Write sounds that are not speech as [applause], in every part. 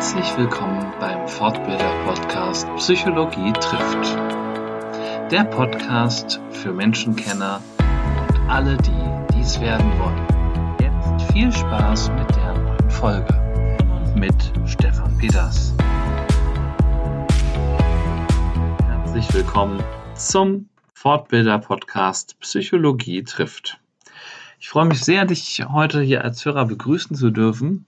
Herzlich willkommen beim Fortbilder-Podcast Psychologie trifft. Der Podcast für Menschenkenner und alle, die dies werden wollen. Jetzt viel Spaß mit der neuen Folge mit Stefan Peters. Herzlich willkommen zum Fortbilder-Podcast Psychologie trifft. Ich freue mich sehr, dich heute hier als Hörer begrüßen zu dürfen.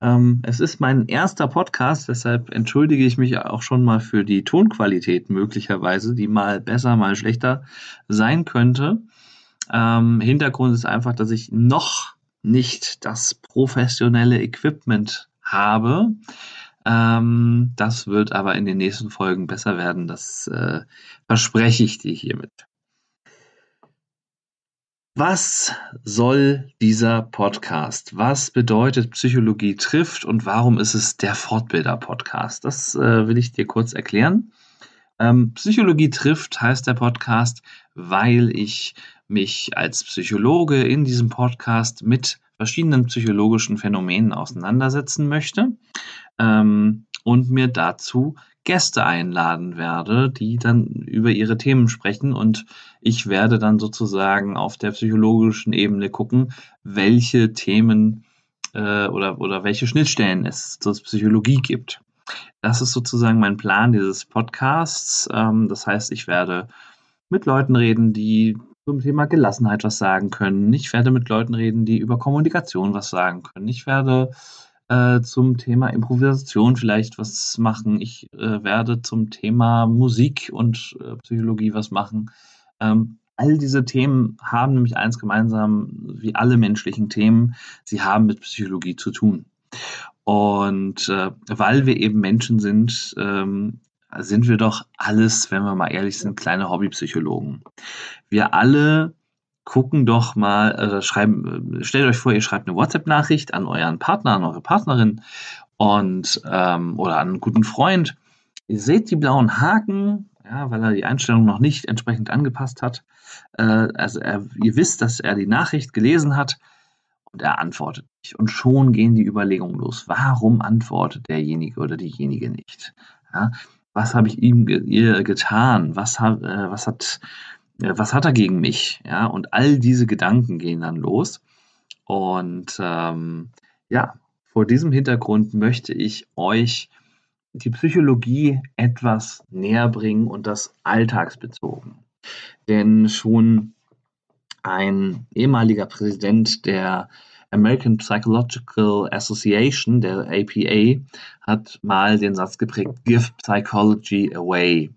Ähm, es ist mein erster Podcast, deshalb entschuldige ich mich auch schon mal für die Tonqualität möglicherweise, die mal besser, mal schlechter sein könnte. Ähm, Hintergrund ist einfach, dass ich noch nicht das professionelle Equipment habe. Ähm, das wird aber in den nächsten Folgen besser werden. Das äh, verspreche ich dir hiermit. Was soll dieser Podcast? Was bedeutet Psychologie trifft und warum ist es der Fortbilder-Podcast? Das äh, will ich dir kurz erklären. Ähm, Psychologie trifft heißt der Podcast, weil ich mich als Psychologe in diesem Podcast mit verschiedenen psychologischen Phänomenen auseinandersetzen möchte ähm, und mir dazu Gäste einladen werde, die dann über ihre Themen sprechen und ich werde dann sozusagen auf der psychologischen Ebene gucken, welche Themen äh, oder, oder welche Schnittstellen es zur Psychologie gibt. Das ist sozusagen mein Plan dieses Podcasts. Ähm, das heißt, ich werde mit Leuten reden, die zum Thema Gelassenheit was sagen können. Ich werde mit Leuten reden, die über Kommunikation was sagen können. Ich werde äh, zum Thema Improvisation vielleicht was machen. Ich äh, werde zum Thema Musik und äh, Psychologie was machen. Ähm, all diese Themen haben nämlich eins gemeinsam, wie alle menschlichen Themen, sie haben mit Psychologie zu tun. Und äh, weil wir eben Menschen sind, ähm, sind wir doch alles, wenn wir mal ehrlich sind, kleine Hobbypsychologen. Wir alle gucken doch mal, äh, schreiben, stellt euch vor, ihr schreibt eine WhatsApp-Nachricht an euren Partner, an eure Partnerin und ähm, oder an einen guten Freund. Ihr seht die blauen Haken, ja, weil er die Einstellung noch nicht entsprechend angepasst hat. Äh, also er, ihr wisst, dass er die Nachricht gelesen hat und er antwortet nicht. Und schon gehen die Überlegungen los. Warum antwortet derjenige oder diejenige nicht? Ja, was habe ich ihm ge ihr getan? Was, ha äh, was hat was hat er gegen mich? Ja, und all diese Gedanken gehen dann los. Und ähm, ja, vor diesem Hintergrund möchte ich euch die Psychologie etwas näher bringen und das alltagsbezogen. Denn schon ein ehemaliger Präsident der American Psychological Association, der APA, hat mal den Satz geprägt, Give Psychology away.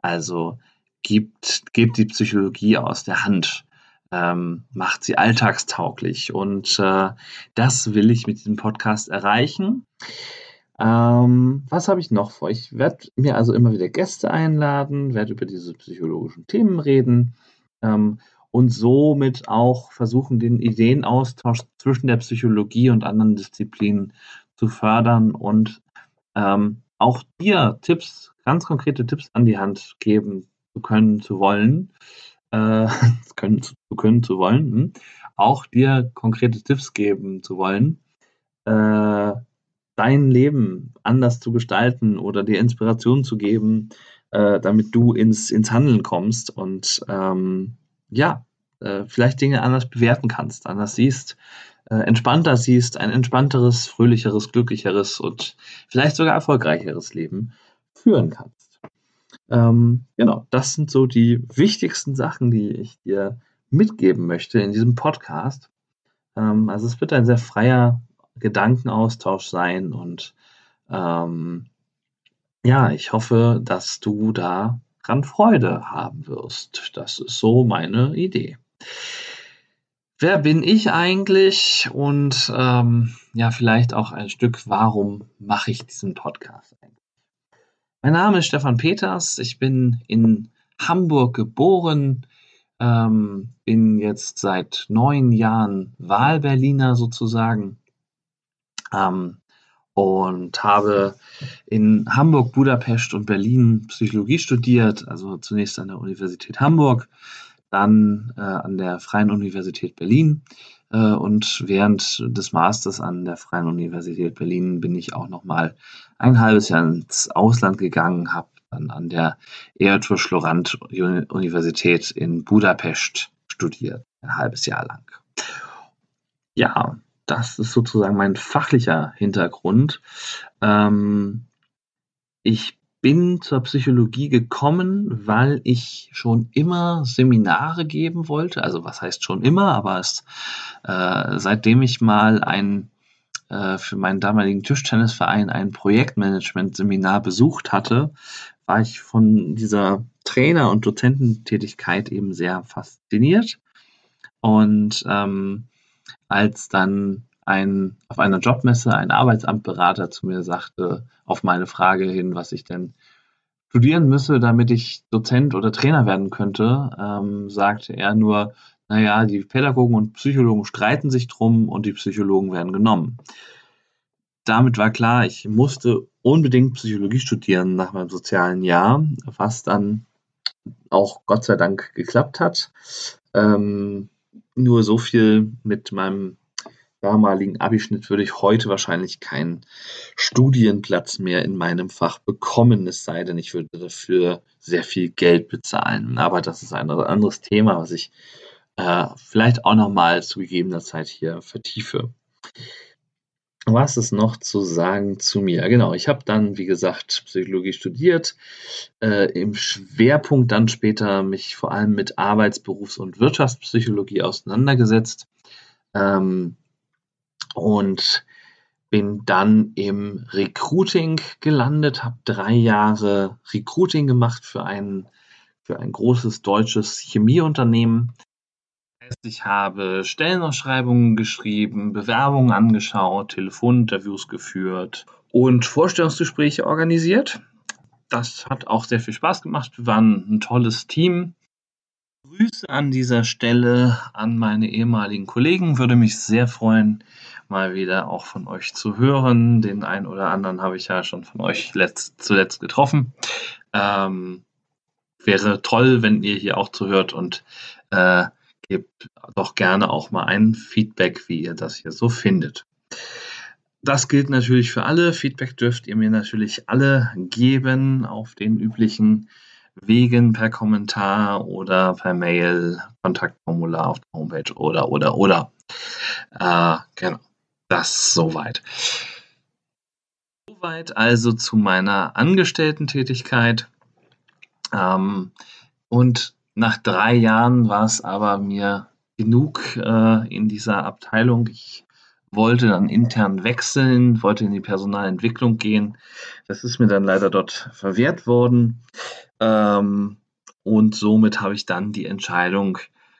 Also gibt, gebt die Psychologie aus der Hand, ähm, macht sie alltagstauglich. Und äh, das will ich mit diesem Podcast erreichen. Ähm, was habe ich noch vor? Ich werde mir also immer wieder Gäste einladen, werde über diese psychologischen Themen reden ähm, und somit auch versuchen, den Ideenaustausch zwischen der Psychologie und anderen Disziplinen zu fördern und ähm, auch dir Tipps, ganz konkrete Tipps an die Hand geben zu können, zu wollen, äh, [laughs] können, zu können, zu wollen, hm, auch dir konkrete Tipps geben zu wollen, äh, dein Leben anders zu gestalten oder dir Inspiration zu geben, äh, damit du ins, ins Handeln kommst und ähm, ja, äh, vielleicht Dinge anders bewerten kannst, anders siehst, äh, entspannter siehst, ein entspannteres, fröhlicheres, glücklicheres und vielleicht sogar erfolgreicheres Leben führen kannst. Ähm, genau, das sind so die wichtigsten Sachen, die ich dir mitgeben möchte in diesem Podcast. Ähm, also es wird ein sehr freier Gedankenaustausch sein und ähm, ja, ich hoffe, dass du daran Freude haben wirst. Das ist so meine Idee. Wer bin ich eigentlich? Und ähm, ja, vielleicht auch ein Stück, warum mache ich diesen Podcast eigentlich? Mein Name ist Stefan Peters. Ich bin in Hamburg geboren, ähm, bin jetzt seit neun Jahren Wahlberliner sozusagen ähm, und habe in Hamburg, Budapest und Berlin Psychologie studiert. Also zunächst an der Universität Hamburg, dann äh, an der Freien Universität Berlin und während des Masters an der Freien Universität Berlin bin ich auch noch mal ein halbes Jahr ins Ausland gegangen, habe dann an der Eötvös Lorand Universität in Budapest studiert, ein halbes Jahr lang. Ja, das ist sozusagen mein fachlicher Hintergrund. Ähm, ich bin zur Psychologie gekommen, weil ich schon immer Seminare geben wollte. Also was heißt schon immer, aber es, äh, seitdem ich mal ein äh, für meinen damaligen Tischtennisverein ein Projektmanagement-Seminar besucht hatte, war ich von dieser Trainer- und Dozententätigkeit eben sehr fasziniert. Und ähm, als dann ein, auf einer Jobmesse ein Arbeitsamtberater zu mir sagte, auf meine Frage hin, was ich denn studieren müsse, damit ich Dozent oder Trainer werden könnte, ähm, sagte er nur, naja, die Pädagogen und Psychologen streiten sich drum und die Psychologen werden genommen. Damit war klar, ich musste unbedingt Psychologie studieren nach meinem sozialen Jahr, was dann auch Gott sei Dank geklappt hat. Ähm, nur so viel mit meinem damaligen Abischnitt würde ich heute wahrscheinlich keinen Studienplatz mehr in meinem Fach bekommen, es sei denn, ich würde dafür sehr viel Geld bezahlen. Aber das ist ein anderes Thema, was ich äh, vielleicht auch nochmal zu gegebener Zeit hier vertiefe. Was ist noch zu sagen zu mir? Genau, ich habe dann, wie gesagt, Psychologie studiert, äh, im Schwerpunkt dann später mich vor allem mit Arbeits-, Berufs- und Wirtschaftspsychologie auseinandergesetzt. Ähm, und bin dann im Recruiting gelandet, habe drei Jahre Recruiting gemacht für ein, für ein großes deutsches Chemieunternehmen. Ich habe Stellenausschreibungen geschrieben, Bewerbungen angeschaut, Telefoninterviews geführt und Vorstellungsgespräche organisiert. Das hat auch sehr viel Spaß gemacht. Wir waren ein tolles Team. Grüße an dieser Stelle an meine ehemaligen Kollegen. Würde mich sehr freuen, mal wieder auch von euch zu hören. Den einen oder anderen habe ich ja schon von euch letzt, zuletzt getroffen. Ähm, wäre toll, wenn ihr hier auch zuhört und äh, gebt doch gerne auch mal ein Feedback, wie ihr das hier so findet. Das gilt natürlich für alle. Feedback dürft ihr mir natürlich alle geben auf den üblichen Wegen per Kommentar oder per Mail, Kontaktformular auf der Homepage oder, oder, oder. Äh, genau. Das soweit. Soweit also zu meiner Angestellten-Tätigkeit. Ähm, und nach drei Jahren war es aber mir genug äh, in dieser Abteilung. Ich wollte dann intern wechseln, wollte in die Personalentwicklung gehen. Das ist mir dann leider dort verwehrt worden. Ähm, und somit habe ich dann die Entscheidung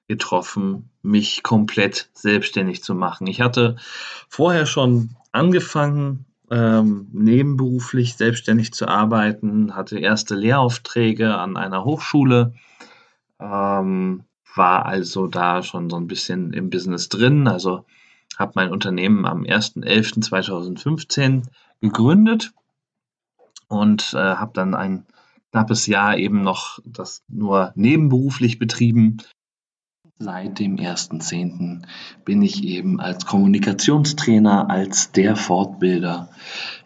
getroffen, mich komplett selbstständig zu machen. Ich hatte vorher schon angefangen, ähm, nebenberuflich selbstständig zu arbeiten, hatte erste Lehraufträge an einer Hochschule, ähm, war also da schon so ein bisschen im Business drin. Also habe mein Unternehmen am 1.11.2015 gegründet und äh, habe dann ein knappes Jahr eben noch das nur nebenberuflich betrieben Seit dem 1.10. bin ich eben als Kommunikationstrainer, als der Fortbilder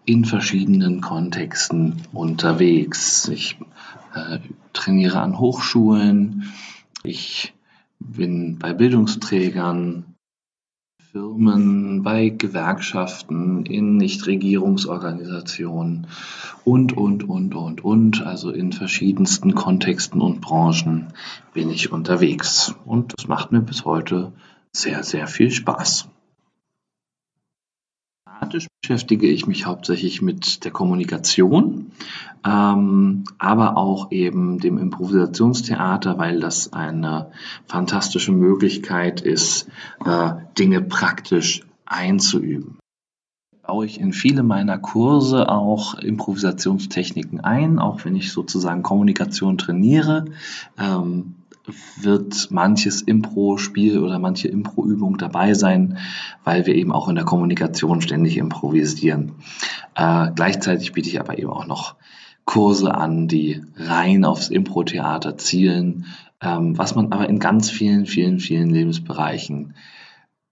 in verschiedenen Kontexten unterwegs. Ich äh, trainiere an Hochschulen, ich bin bei Bildungsträgern, Firmen, bei Gewerkschaften, in Nichtregierungsorganisationen und, und, und, und, und. Also in verschiedensten Kontexten und Branchen bin ich unterwegs. Und das macht mir bis heute sehr, sehr viel Spaß. Thematisch beschäftige ich mich hauptsächlich mit der Kommunikation, ähm, aber auch eben dem Improvisationstheater, weil das eine fantastische Möglichkeit ist, äh, Dinge praktisch einzuüben. Baue ich in viele meiner Kurse auch Improvisationstechniken ein, auch wenn ich sozusagen Kommunikation trainiere. Ähm, wird manches Impro-Spiel oder manche Impro-Übung dabei sein, weil wir eben auch in der Kommunikation ständig improvisieren. Äh, gleichzeitig biete ich aber eben auch noch Kurse an, die rein aufs Impro-Theater zielen, ähm, was man aber in ganz vielen, vielen, vielen Lebensbereichen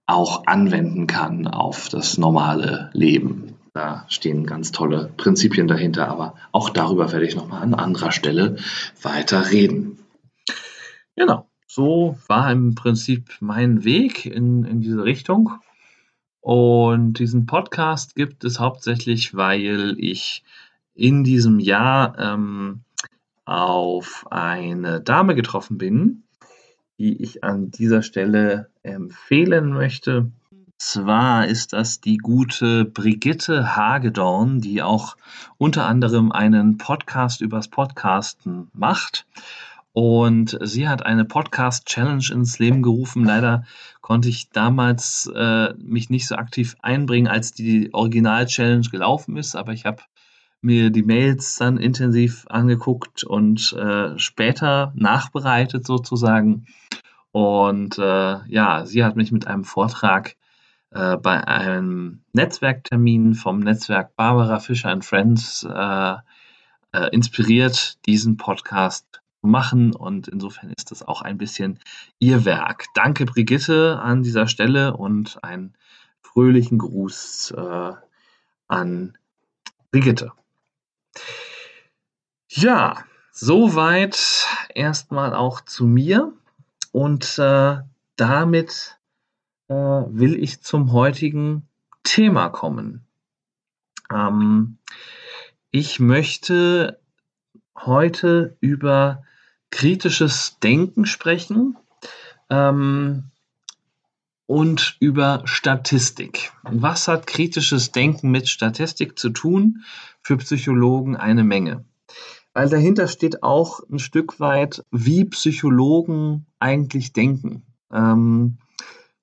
auch anwenden kann auf das normale Leben. Da stehen ganz tolle Prinzipien dahinter, aber auch darüber werde ich nochmal an anderer Stelle weiter reden. Genau, so war im Prinzip mein Weg in, in diese Richtung. Und diesen Podcast gibt es hauptsächlich, weil ich in diesem Jahr ähm, auf eine Dame getroffen bin, die ich an dieser Stelle empfehlen möchte. Zwar ist das die gute Brigitte Hagedorn, die auch unter anderem einen Podcast übers Podcasten macht. Und sie hat eine Podcast-Challenge ins Leben gerufen. Leider konnte ich damals äh, mich nicht so aktiv einbringen, als die Original-Challenge gelaufen ist, aber ich habe mir die Mails dann intensiv angeguckt und äh, später nachbereitet sozusagen. Und äh, ja, sie hat mich mit einem Vortrag äh, bei einem Netzwerktermin vom Netzwerk Barbara Fischer and Friends äh, äh, inspiriert, diesen Podcast machen und insofern ist das auch ein bisschen ihr Werk. Danke Brigitte an dieser Stelle und einen fröhlichen Gruß äh, an Brigitte. Ja, soweit erstmal auch zu mir und äh, damit äh, will ich zum heutigen Thema kommen. Ähm, ich möchte heute über kritisches Denken sprechen ähm, und über Statistik. Was hat kritisches Denken mit Statistik zu tun? Für Psychologen eine Menge. Weil dahinter steht auch ein Stück weit, wie Psychologen eigentlich denken. Ähm,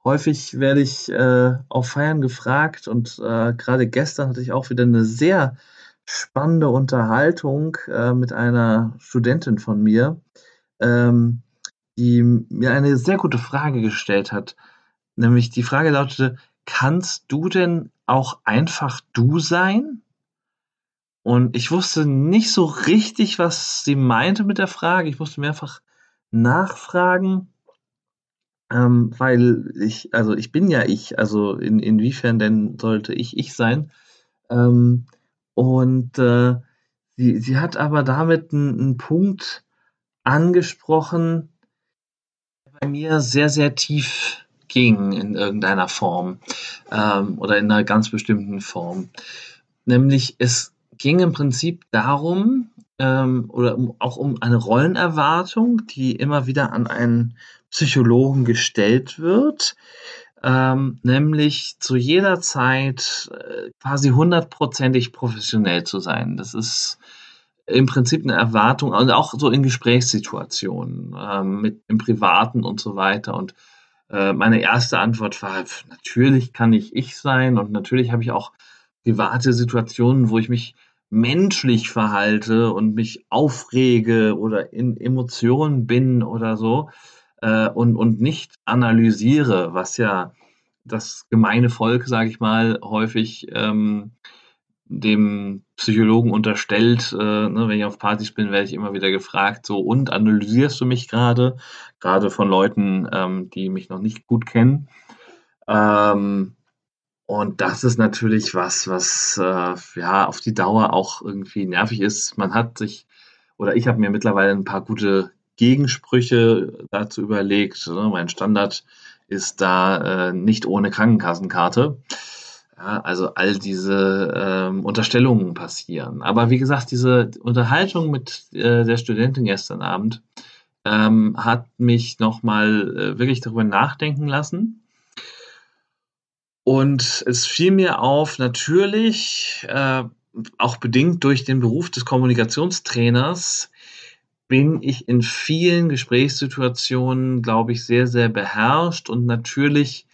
häufig werde ich äh, auf Feiern gefragt und äh, gerade gestern hatte ich auch wieder eine sehr spannende Unterhaltung äh, mit einer Studentin von mir, ähm, die mir eine sehr gute Frage gestellt hat. Nämlich die Frage lautete, kannst du denn auch einfach du sein? Und ich wusste nicht so richtig, was sie meinte mit der Frage. Ich musste mehrfach nachfragen, ähm, weil ich, also ich bin ja ich, also in, inwiefern denn sollte ich ich sein? Ähm, und äh, sie, sie hat aber damit einen, Punkt angesprochen, der bei mir sehr, sehr tief ging in irgendeiner Form ähm, oder in einer ganz bestimmten Form. Nämlich es ging im Prinzip darum, ähm, oder auch um eine Rollenerwartung, die immer wieder an einen Psychologen gestellt wird, ähm, nämlich zu jeder Zeit äh, quasi hundertprozentig professionell zu sein. Das ist im Prinzip eine Erwartung, also auch so in Gesprächssituationen, ähm, mit im Privaten und so weiter. Und äh, meine erste Antwort war, natürlich kann ich ich sein und natürlich habe ich auch private Situationen, wo ich mich menschlich verhalte und mich aufrege oder in Emotionen bin oder so äh, und, und nicht analysiere, was ja das gemeine Volk, sage ich mal, häufig ähm, dem Psychologen unterstellt, äh, ne, wenn ich auf Partys bin, werde ich immer wieder gefragt, so und analysierst du mich gerade, gerade von Leuten, ähm, die mich noch nicht gut kennen. Ähm, und das ist natürlich was, was äh, ja auf die Dauer auch irgendwie nervig ist. Man hat sich, oder ich habe mir mittlerweile ein paar gute Gegensprüche dazu überlegt. Ne? Mein Standard ist da äh, nicht ohne Krankenkassenkarte. Ja, also all diese ähm, Unterstellungen passieren. Aber wie gesagt, diese Unterhaltung mit äh, der Studentin gestern Abend ähm, hat mich nochmal äh, wirklich darüber nachdenken lassen. Und es fiel mir auf, natürlich, äh, auch bedingt durch den Beruf des Kommunikationstrainers, bin ich in vielen Gesprächssituationen, glaube ich, sehr, sehr beherrscht und natürlich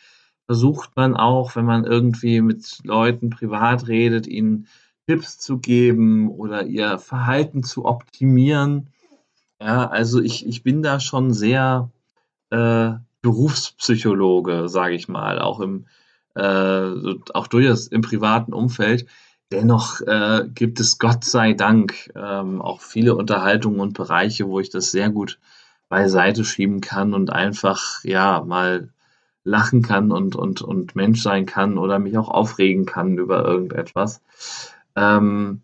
versucht man auch, wenn man irgendwie mit Leuten privat redet, ihnen Tipps zu geben oder ihr Verhalten zu optimieren. Ja, also ich, ich bin da schon sehr äh, Berufspsychologe, sage ich mal, auch im äh, auch durchaus im privaten Umfeld. Dennoch äh, gibt es Gott sei Dank ähm, auch viele Unterhaltungen und Bereiche, wo ich das sehr gut beiseite schieben kann und einfach ja mal lachen kann und, und, und Mensch sein kann oder mich auch aufregen kann über irgendetwas. Ähm,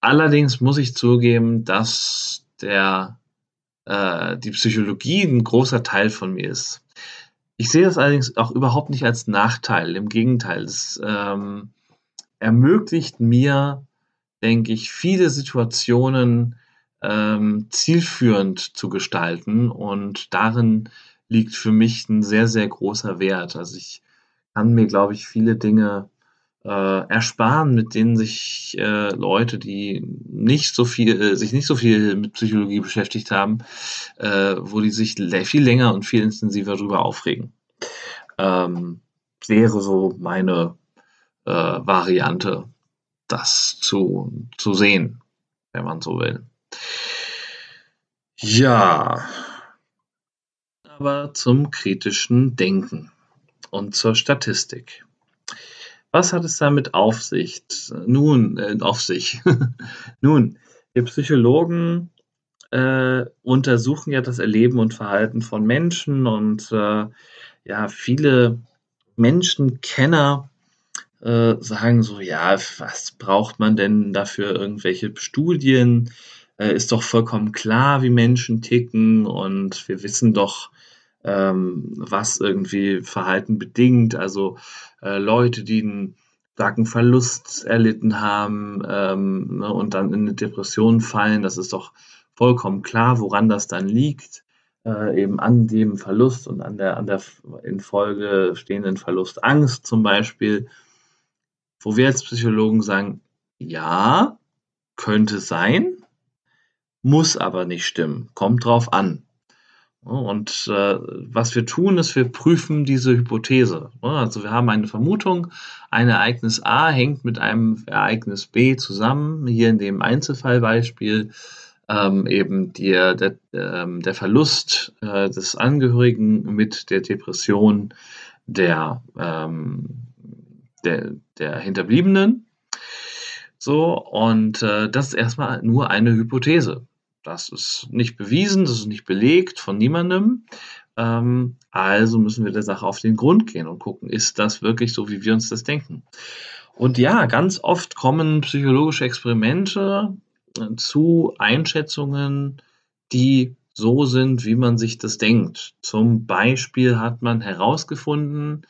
allerdings muss ich zugeben, dass der, äh, die Psychologie ein großer Teil von mir ist. Ich sehe das allerdings auch überhaupt nicht als Nachteil. Im Gegenteil, es ähm, ermöglicht mir, denke ich, viele Situationen ähm, zielführend zu gestalten und darin liegt für mich ein sehr, sehr großer Wert. Also ich kann mir, glaube ich, viele Dinge äh, ersparen, mit denen sich äh, Leute, die nicht so viel, äh, sich nicht so viel mit Psychologie beschäftigt haben, äh, wo die sich viel länger und viel intensiver darüber aufregen. Ähm, wäre so meine äh, Variante, das zu, zu sehen, wenn man so will. Ja, aber zum kritischen Denken und zur Statistik. Was hat es damit auf sich? Nun, äh, auf sich. [laughs] Nun, wir Psychologen äh, untersuchen ja das Erleben und Verhalten von Menschen und äh, ja, viele Menschenkenner äh, sagen so, ja, was braucht man denn dafür irgendwelche Studien? Äh, ist doch vollkommen klar, wie Menschen ticken und wir wissen doch, ähm, was irgendwie Verhalten bedingt. Also äh, Leute, die einen starken Verlust erlitten haben ähm, ne, und dann in eine Depression fallen, das ist doch vollkommen klar, woran das dann liegt. Äh, eben an dem Verlust und an der, an der in Folge stehenden Verlustangst zum Beispiel, wo wir als Psychologen sagen, ja, könnte sein, muss aber nicht stimmen, kommt drauf an. Und äh, was wir tun, ist, wir prüfen diese Hypothese. Also wir haben eine Vermutung, ein Ereignis A hängt mit einem Ereignis B zusammen. Hier in dem Einzelfallbeispiel ähm, eben der, der, ähm, der Verlust äh, des Angehörigen mit der Depression der, ähm, der, der Hinterbliebenen. So, und äh, das ist erstmal nur eine Hypothese. Das ist nicht bewiesen, das ist nicht belegt von niemandem. Ähm, also müssen wir der Sache auf den Grund gehen und gucken, ist das wirklich so, wie wir uns das denken? Und ja, ganz oft kommen psychologische Experimente äh, zu Einschätzungen, die so sind, wie man sich das denkt. Zum Beispiel hat man herausgefunden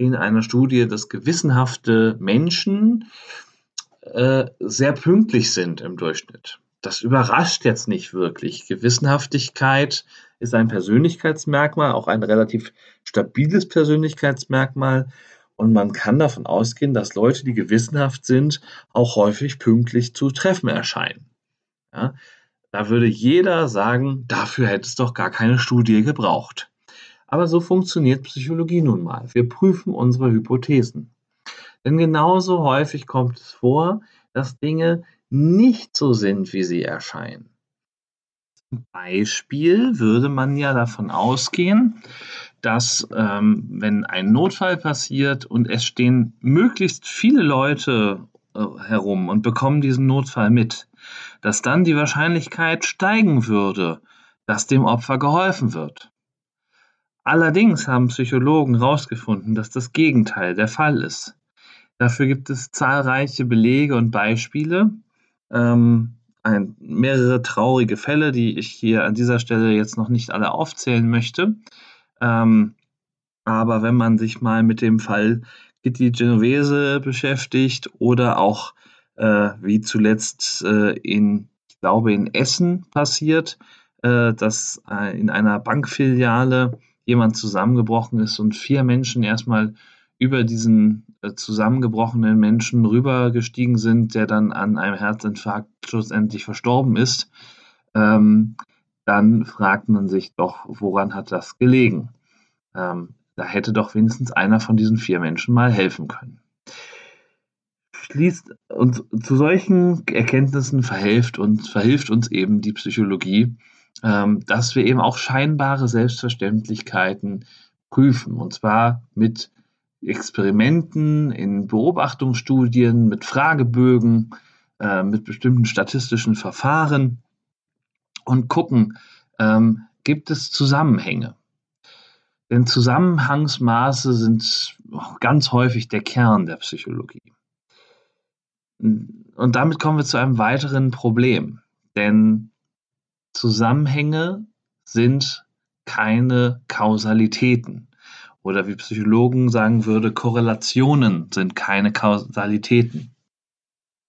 in einer Studie, dass gewissenhafte Menschen äh, sehr pünktlich sind im Durchschnitt das überrascht jetzt nicht wirklich. Gewissenhaftigkeit ist ein Persönlichkeitsmerkmal, auch ein relativ stabiles Persönlichkeitsmerkmal. Und man kann davon ausgehen, dass Leute, die gewissenhaft sind, auch häufig pünktlich zu Treffen erscheinen. Ja, da würde jeder sagen, dafür hätte es doch gar keine Studie gebraucht. Aber so funktioniert Psychologie nun mal. Wir prüfen unsere Hypothesen. Denn genauso häufig kommt es vor, dass Dinge nicht so sind, wie sie erscheinen. Zum Beispiel würde man ja davon ausgehen, dass ähm, wenn ein Notfall passiert und es stehen möglichst viele Leute äh, herum und bekommen diesen Notfall mit, dass dann die Wahrscheinlichkeit steigen würde, dass dem Opfer geholfen wird. Allerdings haben Psychologen herausgefunden, dass das Gegenteil der Fall ist. Dafür gibt es zahlreiche Belege und Beispiele, ähm, ein, mehrere traurige Fälle, die ich hier an dieser Stelle jetzt noch nicht alle aufzählen möchte. Ähm, aber wenn man sich mal mit dem Fall Kitty Genovese beschäftigt oder auch äh, wie zuletzt äh, in, ich glaube, in Essen passiert, äh, dass äh, in einer Bankfiliale jemand zusammengebrochen ist und vier Menschen erstmal über diesen äh, zusammengebrochenen Menschen rübergestiegen sind, der dann an einem Herzinfarkt schlussendlich verstorben ist, ähm, dann fragt man sich doch, woran hat das gelegen? Ähm, da hätte doch wenigstens einer von diesen vier Menschen mal helfen können. Schließt uns zu solchen Erkenntnissen verhilft uns, verhilft uns eben die Psychologie, dass wir eben auch scheinbare Selbstverständlichkeiten prüfen. Und zwar mit Experimenten, in Beobachtungsstudien, mit Fragebögen, äh, mit bestimmten statistischen Verfahren und gucken, ähm, gibt es Zusammenhänge. Denn Zusammenhangsmaße sind ganz häufig der Kern der Psychologie. Und damit kommen wir zu einem weiteren Problem. Denn Zusammenhänge sind keine Kausalitäten. Oder wie Psychologen sagen würde, Korrelationen sind keine Kausalitäten.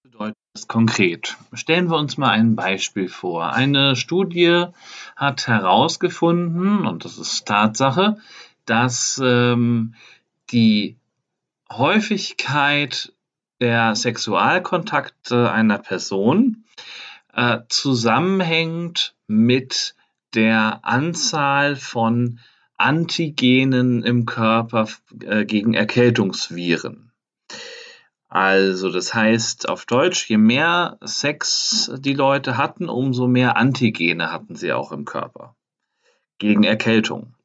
Was bedeutet das konkret? Stellen wir uns mal ein Beispiel vor. Eine Studie hat herausgefunden, und das ist Tatsache, dass ähm, die Häufigkeit der Sexualkontakte einer Person äh, zusammenhängt mit der Anzahl von Antigenen im Körper äh, gegen Erkältungsviren. Also das heißt auf Deutsch, je mehr Sex die Leute hatten, umso mehr Antigene hatten sie auch im Körper gegen Erkältung.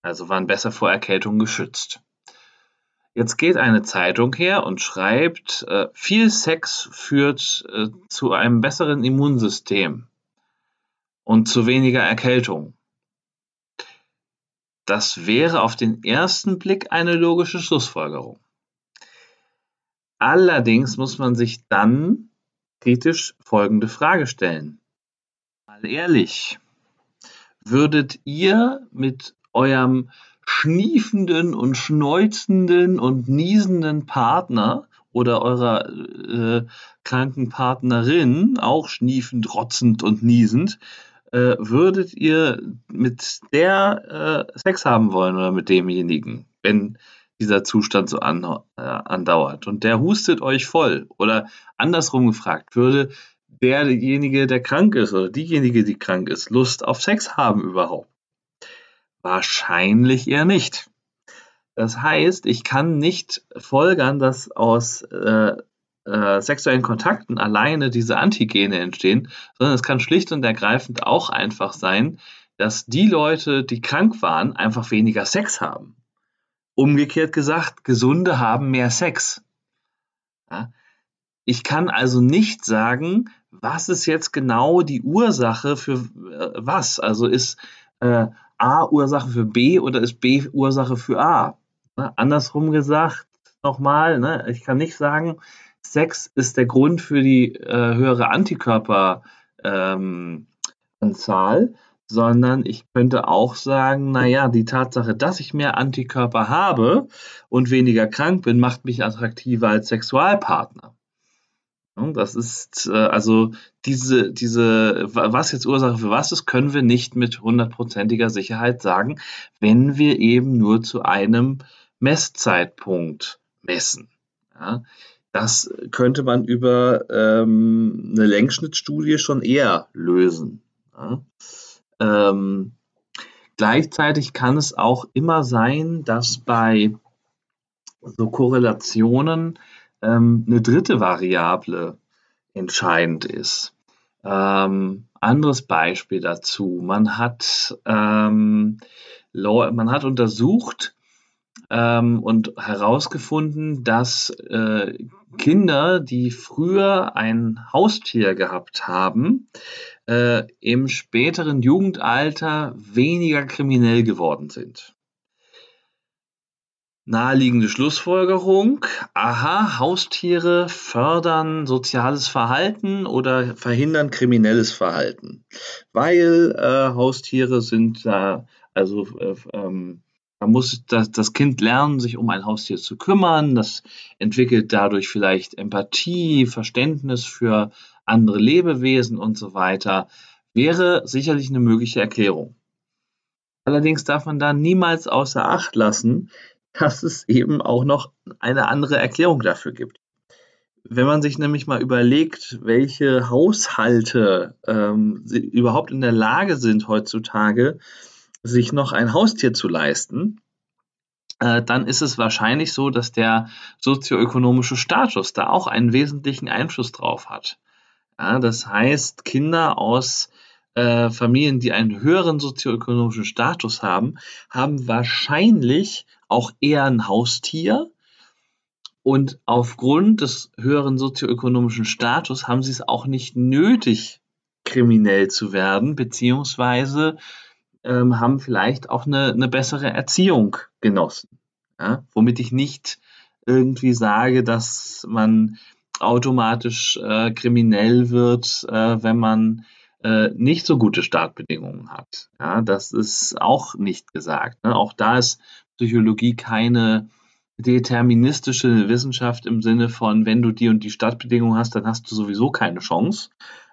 Also waren besser vor Erkältung geschützt. Jetzt geht eine Zeitung her und schreibt, äh, viel Sex führt äh, zu einem besseren Immunsystem und zu weniger Erkältung. Das wäre auf den ersten Blick eine logische Schlussfolgerung. Allerdings muss man sich dann kritisch folgende Frage stellen. Mal ehrlich, würdet ihr mit eurem schniefenden und schnäuzenden und niesenden Partner oder eurer äh, kranken Partnerin, auch schniefend, rotzend und niesend, äh, würdet ihr mit der äh, Sex haben wollen oder mit demjenigen, wenn dieser Zustand so an, äh, andauert und der hustet euch voll oder andersrum gefragt, würde derjenige, der krank ist oder diejenige, die krank ist, Lust auf Sex haben überhaupt? Wahrscheinlich eher nicht. Das heißt, ich kann nicht folgern, dass aus äh, äh, sexuellen Kontakten alleine diese Antigene entstehen, sondern es kann schlicht und ergreifend auch einfach sein, dass die Leute, die krank waren, einfach weniger Sex haben. Umgekehrt gesagt, Gesunde haben mehr Sex. Ja? Ich kann also nicht sagen, was ist jetzt genau die Ursache für äh, was. Also ist äh, A Ursache für B oder ist B Ursache für A? Ne? Andersrum gesagt, nochmal, ne? ich kann nicht sagen, Sex ist der Grund für die äh, höhere Antikörperanzahl, ähm, sondern ich könnte auch sagen, naja, die Tatsache, dass ich mehr Antikörper habe und weniger krank bin, macht mich attraktiver als Sexualpartner. Das ist äh, also diese, diese, was jetzt Ursache für was ist, können wir nicht mit hundertprozentiger Sicherheit sagen, wenn wir eben nur zu einem Messzeitpunkt messen. Ja, das könnte man über ähm, eine Längsschnittstudie schon eher lösen. Ja. Ähm, gleichzeitig kann es auch immer sein, dass bei so Korrelationen ähm, eine dritte Variable entscheidend ist. Ähm, anderes Beispiel dazu. Man hat, ähm, man hat untersucht ähm, und herausgefunden, dass äh, Kinder, die früher ein Haustier gehabt haben, äh, im späteren Jugendalter weniger kriminell geworden sind. Naheliegende Schlussfolgerung: Aha, Haustiere fördern soziales Verhalten oder verhindern kriminelles Verhalten, weil äh, Haustiere sind äh, also äh, ähm, da muss das, das Kind lernen, sich um ein Haustier zu kümmern. Das entwickelt dadurch vielleicht Empathie, Verständnis für andere Lebewesen und so weiter. Wäre sicherlich eine mögliche Erklärung. Allerdings darf man da niemals außer Acht lassen, dass es eben auch noch eine andere Erklärung dafür gibt. Wenn man sich nämlich mal überlegt, welche Haushalte ähm, überhaupt in der Lage sind heutzutage, sich noch ein Haustier zu leisten, äh, dann ist es wahrscheinlich so, dass der sozioökonomische Status da auch einen wesentlichen Einfluss drauf hat. Ja, das heißt, Kinder aus äh, Familien, die einen höheren sozioökonomischen Status haben, haben wahrscheinlich auch eher ein Haustier. Und aufgrund des höheren sozioökonomischen Status haben sie es auch nicht nötig, kriminell zu werden, beziehungsweise ähm, haben vielleicht auch eine, eine bessere Erziehung genossen. Ja? Womit ich nicht irgendwie sage, dass man automatisch äh, kriminell wird, äh, wenn man äh, nicht so gute Startbedingungen hat. Ja, das ist auch nicht gesagt. Ne? Auch da ist Psychologie keine deterministische Wissenschaft im Sinne von, wenn du die und die Startbedingungen hast, dann hast du sowieso keine Chance.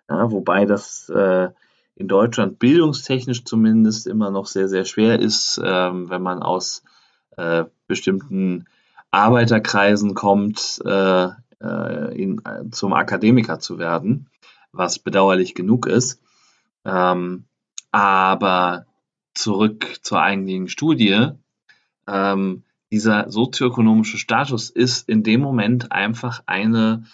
Ja, wobei das äh, in Deutschland bildungstechnisch zumindest immer noch sehr, sehr schwer ist, ähm, wenn man aus äh, bestimmten Arbeiterkreisen kommt, äh, äh in, äh, zum Akademiker zu werden was bedauerlich genug ist. Ähm, aber zurück zur eigentlichen Studie. Ähm, dieser sozioökonomische Status ist in dem Moment einfach eine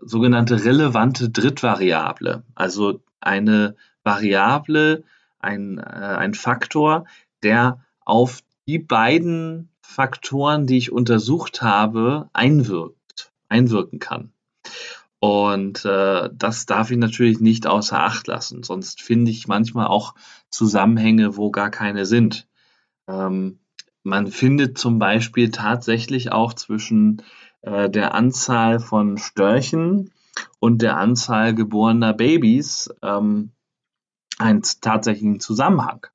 sogenannte relevante Drittvariable, also eine Variable, ein, äh, ein Faktor, der auf die beiden Faktoren, die ich untersucht habe, einwirkt, einwirken kann. Und äh, das darf ich natürlich nicht außer Acht lassen. Sonst finde ich manchmal auch Zusammenhänge, wo gar keine sind. Ähm, man findet zum Beispiel tatsächlich auch zwischen äh, der Anzahl von Störchen und der Anzahl geborener Babys ähm, einen tatsächlichen Zusammenhang.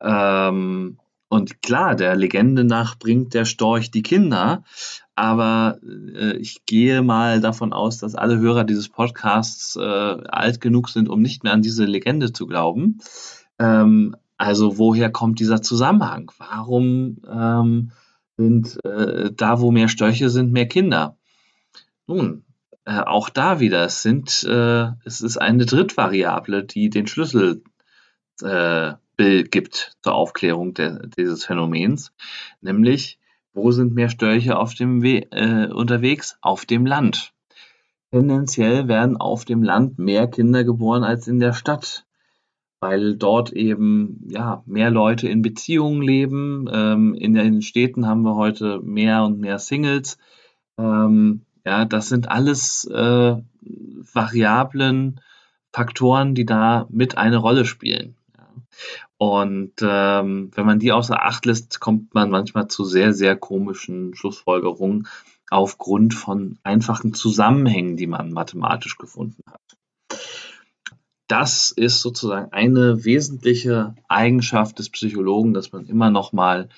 Ähm, und klar, der Legende nach bringt der Storch die Kinder, aber äh, ich gehe mal davon aus, dass alle Hörer dieses Podcasts äh, alt genug sind, um nicht mehr an diese Legende zu glauben. Ähm, also woher kommt dieser Zusammenhang? Warum ähm, sind äh, da, wo mehr Störche sind, mehr Kinder? Nun, äh, auch da wieder, es sind, äh, es ist eine Drittvariable, die den Schlüssel äh, gibt zur Aufklärung de dieses Phänomens, nämlich wo sind mehr Störche auf dem We äh, unterwegs? Auf dem Land. Tendenziell werden auf dem Land mehr Kinder geboren als in der Stadt, weil dort eben ja mehr Leute in Beziehungen leben. Ähm, in den Städten haben wir heute mehr und mehr Singles. Ähm, ja, das sind alles äh, Variablen, Faktoren, die da mit eine Rolle spielen. Und ähm, wenn man die außer Acht lässt, kommt man manchmal zu sehr, sehr komischen Schlussfolgerungen aufgrund von einfachen Zusammenhängen, die man mathematisch gefunden hat. Das ist sozusagen eine wesentliche Eigenschaft des Psychologen, dass man immer noch mal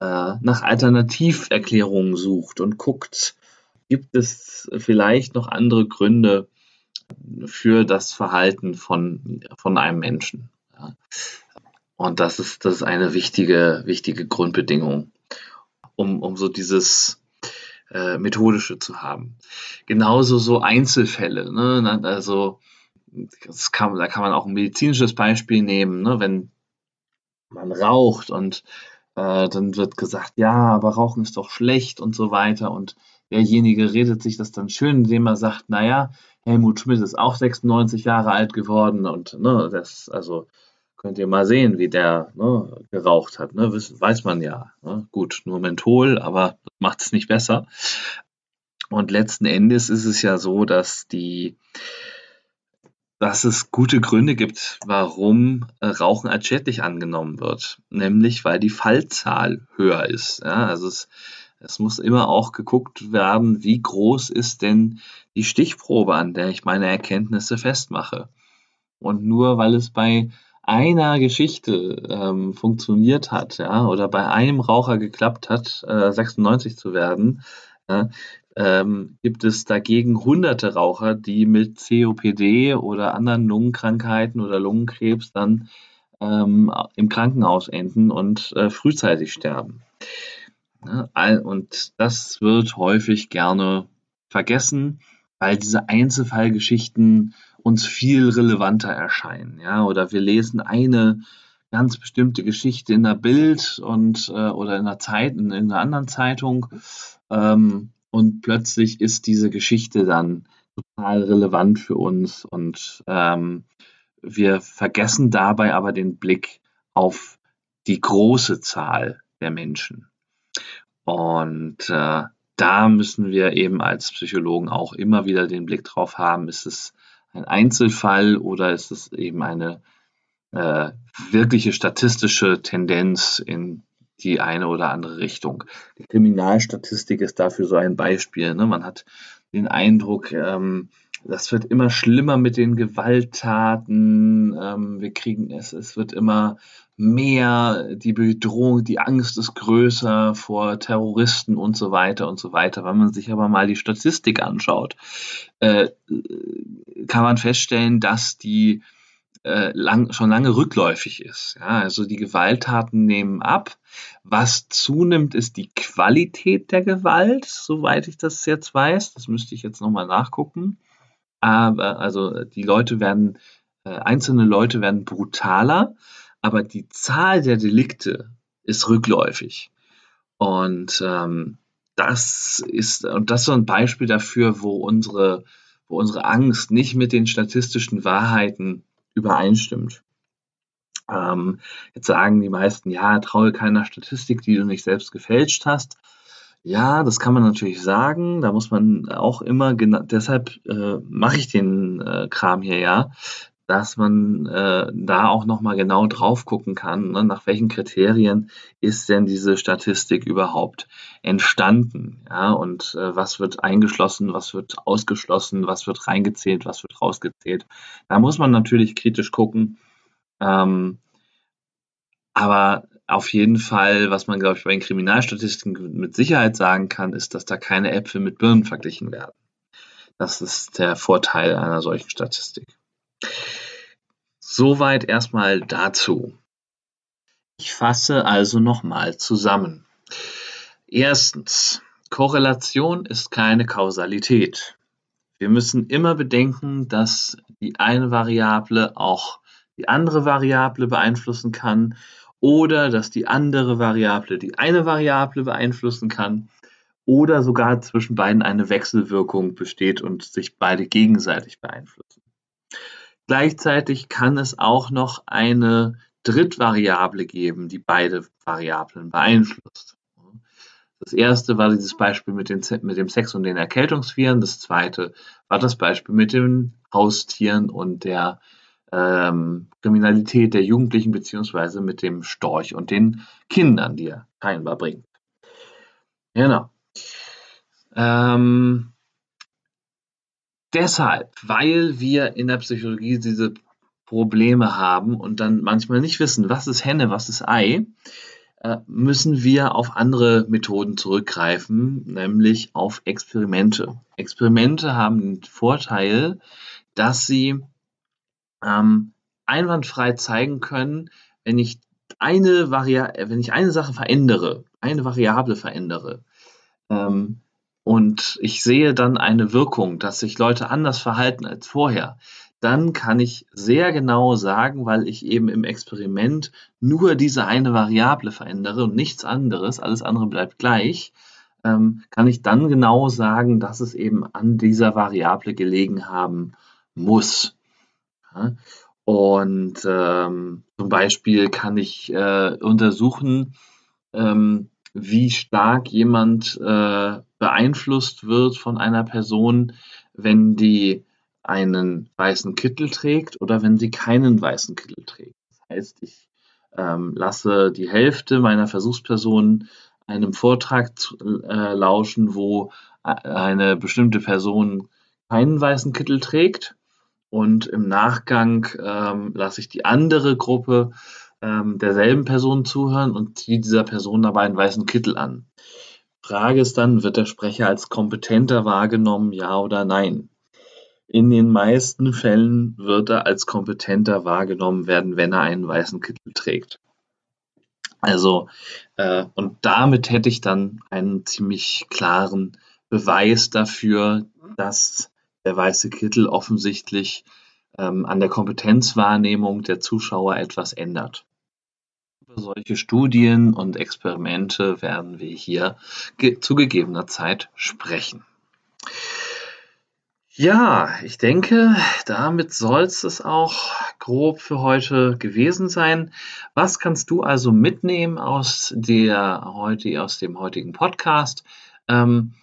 äh, nach Alternativerklärungen sucht und guckt, gibt es vielleicht noch andere Gründe für das Verhalten von, von einem Menschen. Ja. Und das ist, das ist eine wichtige, wichtige Grundbedingung, um, um so dieses äh, Methodische zu haben. Genauso so Einzelfälle. Ne? Also kann, da kann man auch ein medizinisches Beispiel nehmen, ne? wenn man raucht und äh, dann wird gesagt, ja, aber Rauchen ist doch schlecht und so weiter. Und derjenige redet sich das dann schön, indem er sagt, naja, Helmut Schmidt ist auch 96 Jahre alt geworden und ne, das, also Könnt ihr mal sehen, wie der ne, geraucht hat. Ne? Weiß man ja. Ne? Gut, nur Menthol, aber macht es nicht besser. Und letzten Endes ist es ja so, dass die dass es gute Gründe gibt, warum äh, Rauchen als schädlich angenommen wird. Nämlich, weil die Fallzahl höher ist. Ja? Also es, es muss immer auch geguckt werden, wie groß ist denn die Stichprobe, an der ich meine Erkenntnisse festmache. Und nur weil es bei einer Geschichte ähm, funktioniert hat, ja, oder bei einem Raucher geklappt hat, äh, 96 zu werden, ja, ähm, gibt es dagegen hunderte Raucher, die mit COPD oder anderen Lungenkrankheiten oder Lungenkrebs dann ähm, im Krankenhaus enden und äh, frühzeitig sterben. Ja, und das wird häufig gerne vergessen, weil diese Einzelfallgeschichten uns viel relevanter erscheinen. Ja, oder wir lesen eine ganz bestimmte Geschichte in der Bild und äh, oder in der Zeit, in, in einer anderen Zeitung ähm, und plötzlich ist diese Geschichte dann total relevant für uns und ähm, wir vergessen dabei aber den Blick auf die große Zahl der Menschen. Und äh, da müssen wir eben als Psychologen auch immer wieder den Blick drauf haben, ist es ein Einzelfall oder ist es eben eine äh, wirkliche statistische Tendenz in die eine oder andere Richtung. Die Kriminalstatistik ist dafür so ein Beispiel. Ne? Man hat den Eindruck, ähm, das wird immer schlimmer mit den Gewalttaten. Ähm, wir kriegen es, es wird immer mehr, die Bedrohung, die Angst ist größer vor Terroristen und so weiter und so weiter. Wenn man sich aber mal die Statistik anschaut, äh, kann man feststellen, dass die äh, lang, schon lange rückläufig ist. Ja, also die Gewalttaten nehmen ab. Was zunimmt, ist die Qualität der Gewalt, soweit ich das jetzt weiß. Das müsste ich jetzt nochmal nachgucken. Aber also die Leute werden, äh, einzelne Leute werden brutaler, aber die Zahl der Delikte ist rückläufig. Und ähm, das ist, und das ist so ein Beispiel dafür, wo unsere, wo unsere Angst nicht mit den statistischen Wahrheiten übereinstimmt. Ähm, jetzt sagen die meisten, ja, traue keiner Statistik, die du nicht selbst gefälscht hast. Ja, das kann man natürlich sagen. Da muss man auch immer genau, deshalb äh, mache ich den äh, Kram hier ja, dass man äh, da auch nochmal genau drauf gucken kann, ne, nach welchen Kriterien ist denn diese Statistik überhaupt entstanden, ja, und äh, was wird eingeschlossen, was wird ausgeschlossen, was wird reingezählt, was wird rausgezählt. Da muss man natürlich kritisch gucken, ähm, aber auf jeden Fall, was man, glaube ich, bei den Kriminalstatistiken mit Sicherheit sagen kann, ist, dass da keine Äpfel mit Birnen verglichen werden. Das ist der Vorteil einer solchen Statistik. Soweit erstmal dazu. Ich fasse also nochmal zusammen. Erstens, Korrelation ist keine Kausalität. Wir müssen immer bedenken, dass die eine Variable auch die andere Variable beeinflussen kann oder dass die andere Variable die eine Variable beeinflussen kann oder sogar zwischen beiden eine Wechselwirkung besteht und sich beide gegenseitig beeinflussen. Gleichzeitig kann es auch noch eine Drittvariable geben, die beide Variablen beeinflusst. Das erste war dieses Beispiel mit, den, mit dem Sex und den Erkältungsviren. Das zweite war das Beispiel mit den Haustieren und der ähm, Kriminalität der Jugendlichen beziehungsweise mit dem Storch und den Kindern, die er scheinbar bringt. Genau. Ähm, deshalb, weil wir in der Psychologie diese Probleme haben und dann manchmal nicht wissen, was ist Henne, was ist Ei, äh, müssen wir auf andere Methoden zurückgreifen, nämlich auf Experimente. Experimente haben den Vorteil, dass sie ähm, einwandfrei zeigen können, wenn ich eine Varia wenn ich eine Sache verändere, eine Variable verändere, ähm, und ich sehe dann eine Wirkung, dass sich Leute anders verhalten als vorher, dann kann ich sehr genau sagen, weil ich eben im Experiment nur diese eine Variable verändere und nichts anderes, alles andere bleibt gleich, ähm, kann ich dann genau sagen, dass es eben an dieser Variable gelegen haben muss. Und ähm, zum Beispiel kann ich äh, untersuchen, ähm, wie stark jemand äh, beeinflusst wird von einer Person, wenn die einen weißen Kittel trägt oder wenn sie keinen weißen Kittel trägt. Das heißt, ich ähm, lasse die Hälfte meiner Versuchspersonen einem Vortrag zu, äh, lauschen, wo äh, eine bestimmte Person keinen weißen Kittel trägt und im Nachgang ähm, lasse ich die andere Gruppe ähm, derselben Person zuhören und ziehe dieser Person dabei einen weißen Kittel an. Frage ist dann, wird der Sprecher als kompetenter wahrgenommen, ja oder nein? In den meisten Fällen wird er als kompetenter wahrgenommen werden, wenn er einen weißen Kittel trägt. Also, äh, und damit hätte ich dann einen ziemlich klaren Beweis dafür, dass der weiße Kittel offensichtlich ähm, an der Kompetenzwahrnehmung der Zuschauer etwas ändert. Über solche Studien und Experimente werden wir hier ge zu gegebener Zeit sprechen. Ja, ich denke, damit soll es auch grob für heute gewesen sein. Was kannst du also mitnehmen aus der heute aus dem heutigen Podcast? Ähm,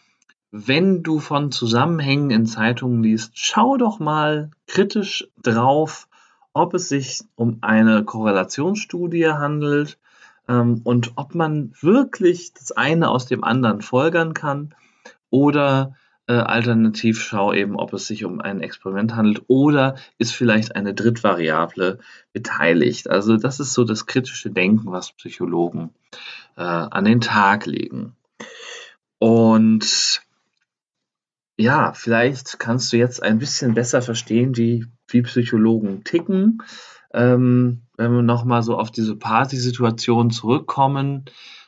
wenn du von Zusammenhängen in Zeitungen liest, schau doch mal kritisch drauf, ob es sich um eine Korrelationsstudie handelt ähm, und ob man wirklich das eine aus dem anderen folgern kann oder äh, alternativ schau eben, ob es sich um ein Experiment handelt oder ist vielleicht eine Drittvariable beteiligt. Also das ist so das kritische Denken, was Psychologen äh, an den Tag legen. Und ja, vielleicht kannst du jetzt ein bisschen besser verstehen, wie, wie Psychologen ticken. Ähm, wenn wir nochmal so auf diese Partysituation zurückkommen,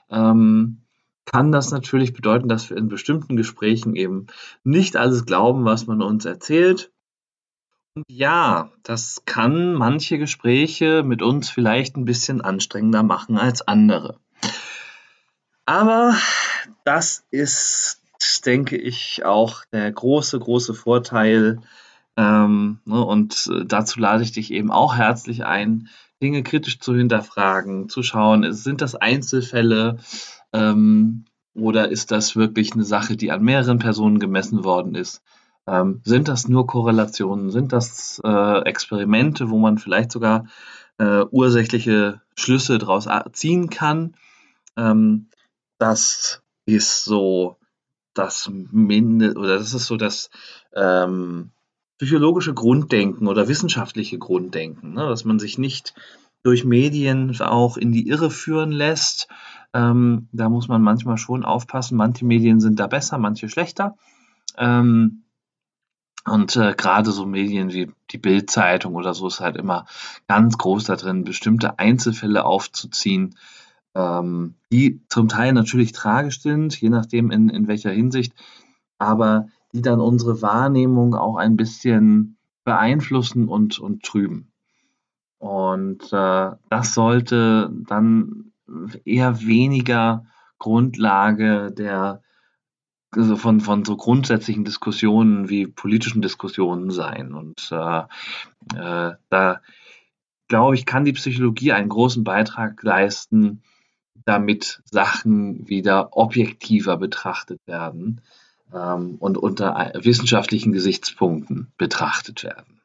ähm, kann das natürlich bedeuten, dass wir in bestimmten Gesprächen eben nicht alles glauben, was man uns erzählt. Und ja, das kann manche Gespräche mit uns vielleicht ein bisschen anstrengender machen als andere. Aber das ist, denke ich, auch der große, große Vorteil. Ähm, ne, und dazu lade ich dich eben auch herzlich ein, Dinge kritisch zu hinterfragen, zu schauen, sind das Einzelfälle ähm, oder ist das wirklich eine Sache, die an mehreren Personen gemessen worden ist? Ähm, sind das nur Korrelationen? Sind das äh, Experimente, wo man vielleicht sogar äh, ursächliche Schlüsse daraus ziehen kann? Ähm, das ist so das Minde oder das ist so das ähm, psychologische Grunddenken oder wissenschaftliche Grunddenken, ne? dass man sich nicht durch Medien auch in die Irre führen lässt. Ähm, da muss man manchmal schon aufpassen. Manche Medien sind da besser, manche schlechter. Ähm, und äh, gerade so Medien wie die Bildzeitung oder so ist halt immer ganz groß da drin, bestimmte Einzelfälle aufzuziehen, ähm, die zum Teil natürlich tragisch sind, je nachdem in, in welcher Hinsicht, aber die dann unsere Wahrnehmung auch ein bisschen beeinflussen und, und trüben. Und äh, das sollte dann eher weniger Grundlage der also von, von so grundsätzlichen Diskussionen wie politischen Diskussionen sein. Und äh, äh, da glaube ich, kann die Psychologie einen großen Beitrag leisten, damit Sachen wieder objektiver betrachtet werden ähm, und unter wissenschaftlichen Gesichtspunkten betrachtet werden.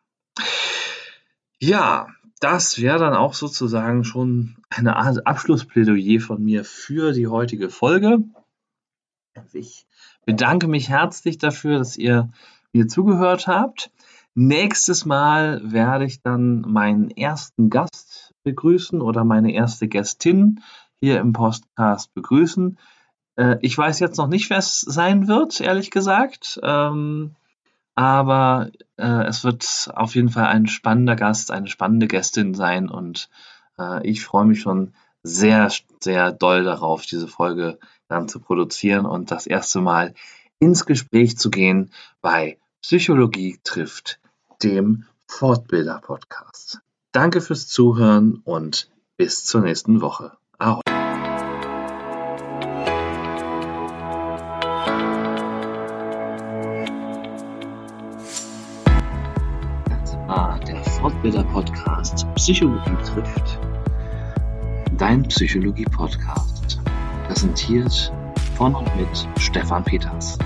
Ja, das wäre dann auch sozusagen schon eine Art Abschlussplädoyer von mir für die heutige Folge. Ich bedanke mich herzlich dafür, dass ihr mir zugehört habt. Nächstes Mal werde ich dann meinen ersten Gast begrüßen oder meine erste Gästin hier im Podcast begrüßen. Äh, ich weiß jetzt noch nicht, wer es sein wird, ehrlich gesagt. Ähm, aber äh, es wird auf jeden Fall ein spannender Gast, eine spannende Gästin sein und äh, ich freue mich schon sehr, sehr doll darauf, diese Folge dann zu produzieren und das erste Mal ins Gespräch zu gehen bei Psychologie trifft, dem Fortbilder-Podcast. Danke fürs Zuhören und bis zur nächsten Woche. Psychologie trifft. Dein Psychologie-Podcast. Präsentiert von und mit Stefan Peters.